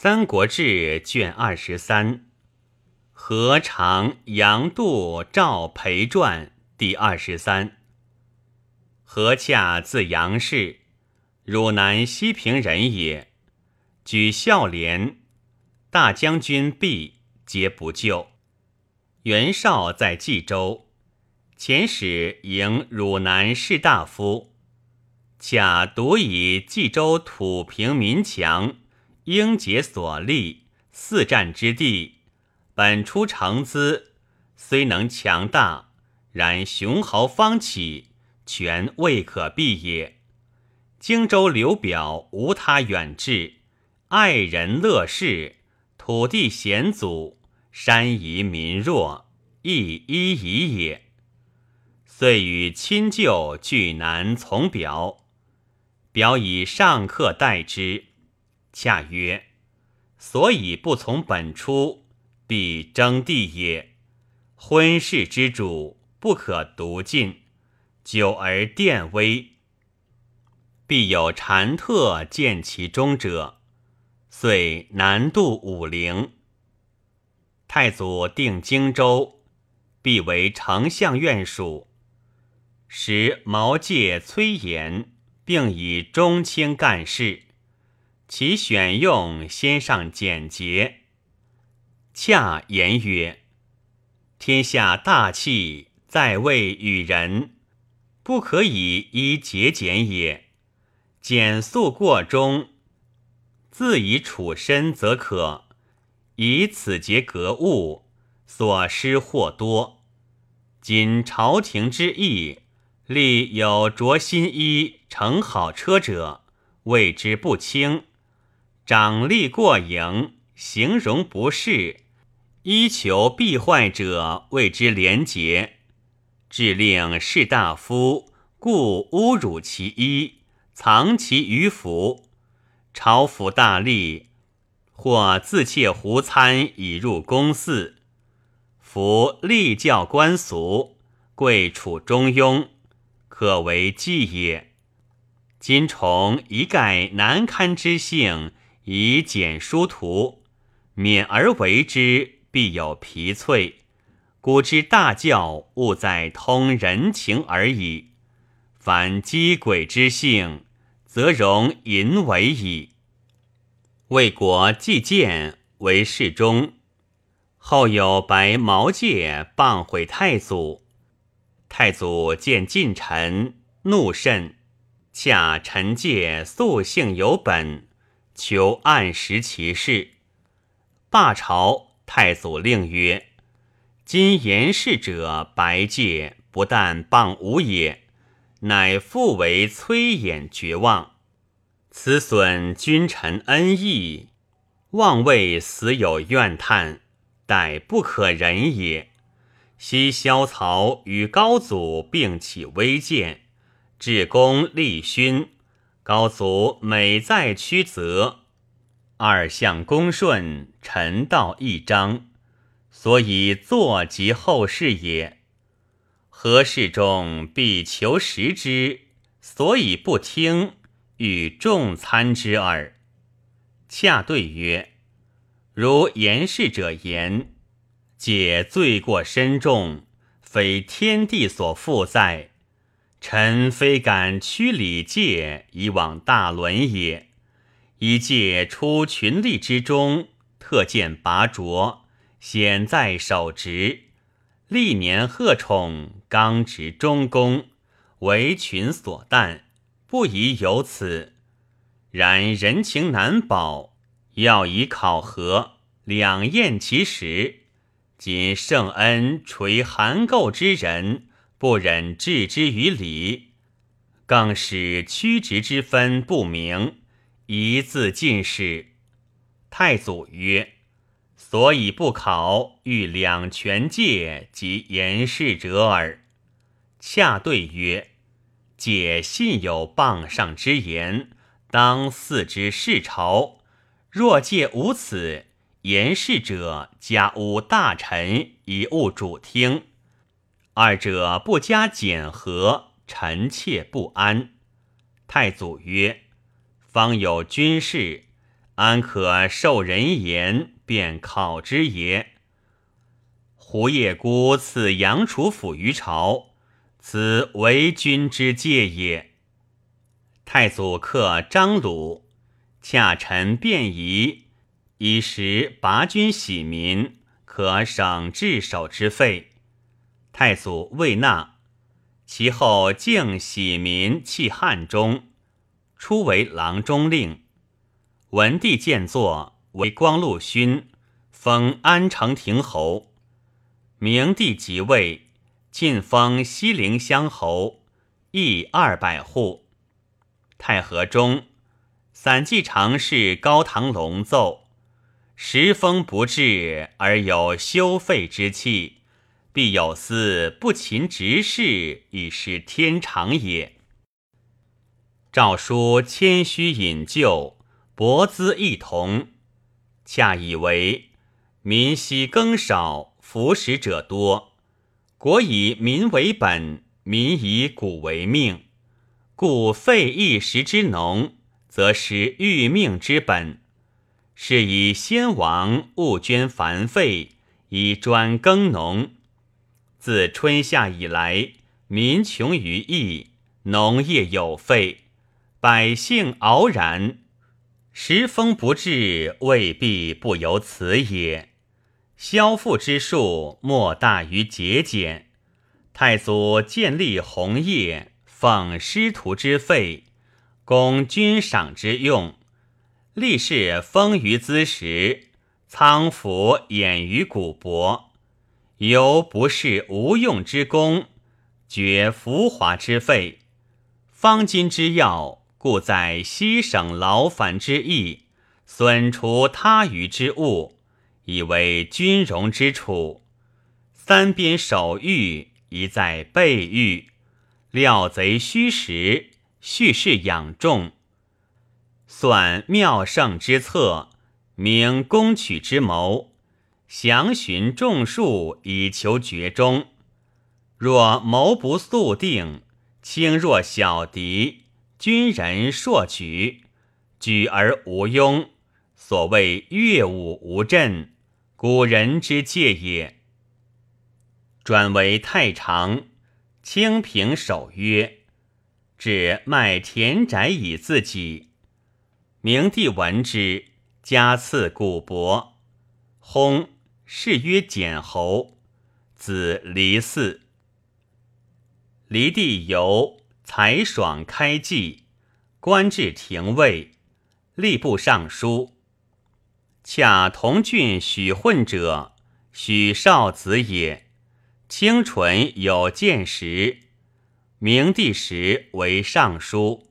三国志》卷二十三，何长杨度赵裴传第二十三。何洽字杨氏，汝南西平人也。举孝廉，大将军毕，皆不救。袁绍在冀州，遣使迎汝南士大夫，恰独以冀州土平民强。英杰所立，四战之地，本出成资，虽能强大，然雄豪方起，全未可避也。荆州刘表无他远志，爱人乐事，土地险阻，山夷民弱，亦依夷也。遂与亲旧俱南从表，表以上客待之。恰曰：“所以不从本初，必争地也。婚事之主，不可独尽。久而殿危，必有禅特见其中者。遂南渡武陵。太祖定荆州，必为丞相院属。时毛玠、崔琰，并以中卿干事。”其选用先上简洁，恰言曰：“天下大器在位与人，不可以依节俭也。简素过中，自以处身则可。以此节格物，所失或多。今朝廷之意，立有着新衣、乘好车者，谓之不轻。”掌吏过盈，形容不适，依求必坏者，谓之廉洁；致令士大夫故侮辱其衣，藏其于府。朝服大吏或自窃胡参以入宫寺，夫立教官俗，贵处中庸，可为纪也。今崇一概难堪之性。以简书图，勉而为之，必有疲瘁。古之大教，务在通人情而已。凡积诡之性，则容淫为矣。魏国季建为侍中，后有白毛介谤毁太祖，太祖见近臣，怒甚。恰臣介素性有本。求暗时其事，罢朝。太祖令曰：“今言事者白介，不但谤吾也，乃复为崔琰绝望。此损君臣恩义，望为死有怨叹，殆不可忍也。昔萧曹与高祖并起微见，至公立勋。”高祖每在曲泽，二相恭顺，臣道一章，所以坐及后世也。何事中必求实之，所以不听，与众参之耳。恰对曰：如言事者言，解罪过深重，非天地所负载。臣非敢屈礼戒以往大伦也，以戒出群吏之中，特见拔擢，显在守职，历年贺宠，刚直忠公，为群所惮，不宜有此。然人情难保，要以考核，两验其实。今圣恩垂函垢之人。不忍置之于礼，更使曲直之分不明，一字尽是。太祖曰：“所以不考，欲两全戒及言事者耳。”恰对曰：“解信有谤上之言，当嗣之世朝。若戒无此，言事者加诬大臣，以误主听。”二者不加检核，臣妾不安。太祖曰：“方有军事，安可受人言，便考之也？胡叶孤赐杨楚府于朝，此为君之戒也。太祖克张鲁，洽臣便宜，以时拔军喜民，可省治守之费。太祖未纳，其后竟喜民弃汉中，初为郎中令。文帝见作为光禄勋，封安城亭侯。明帝即位，晋封西陵乡侯，邑二百户。太和中，散骑常侍高堂龙奏：时风不至，而有休废之气，必有司不勤执事，以是天常也。诏书谦虚引咎，薄资异同，恰以为民稀耕少。服食者多，国以民为本，民以谷为命，故废一时之农，则失育命之本。是以先王勿捐繁费，以专耕农。自春夏以来，民穷于役，农业有废，百姓傲然，时风不至，未必不由此也。消赋之数莫大于节俭。太祖建立宏业，奉师徒之费，供军赏之用，立事丰于资时，仓府掩于谷帛，犹不是无用之功，绝浮华之费。方今之要，故在西省劳烦之意，损除他余之物。以为军容之处，三边守御，一在备御，料贼虚实，蓄势养众，算妙胜之策，明攻取之谋，详寻众数以求决终。若谋不速定，轻弱小敌，军人硕举，举而无庸，所谓乐舞无阵。古人之戒也。转为太常，清平守约，指卖田宅以自己。明帝闻之，加赐古帛，薨，是曰简侯，子离嗣。离帝由才爽开济，官至廷尉，吏部尚书。恰同郡许混者，许少子也。清纯有见识，明帝时为尚书。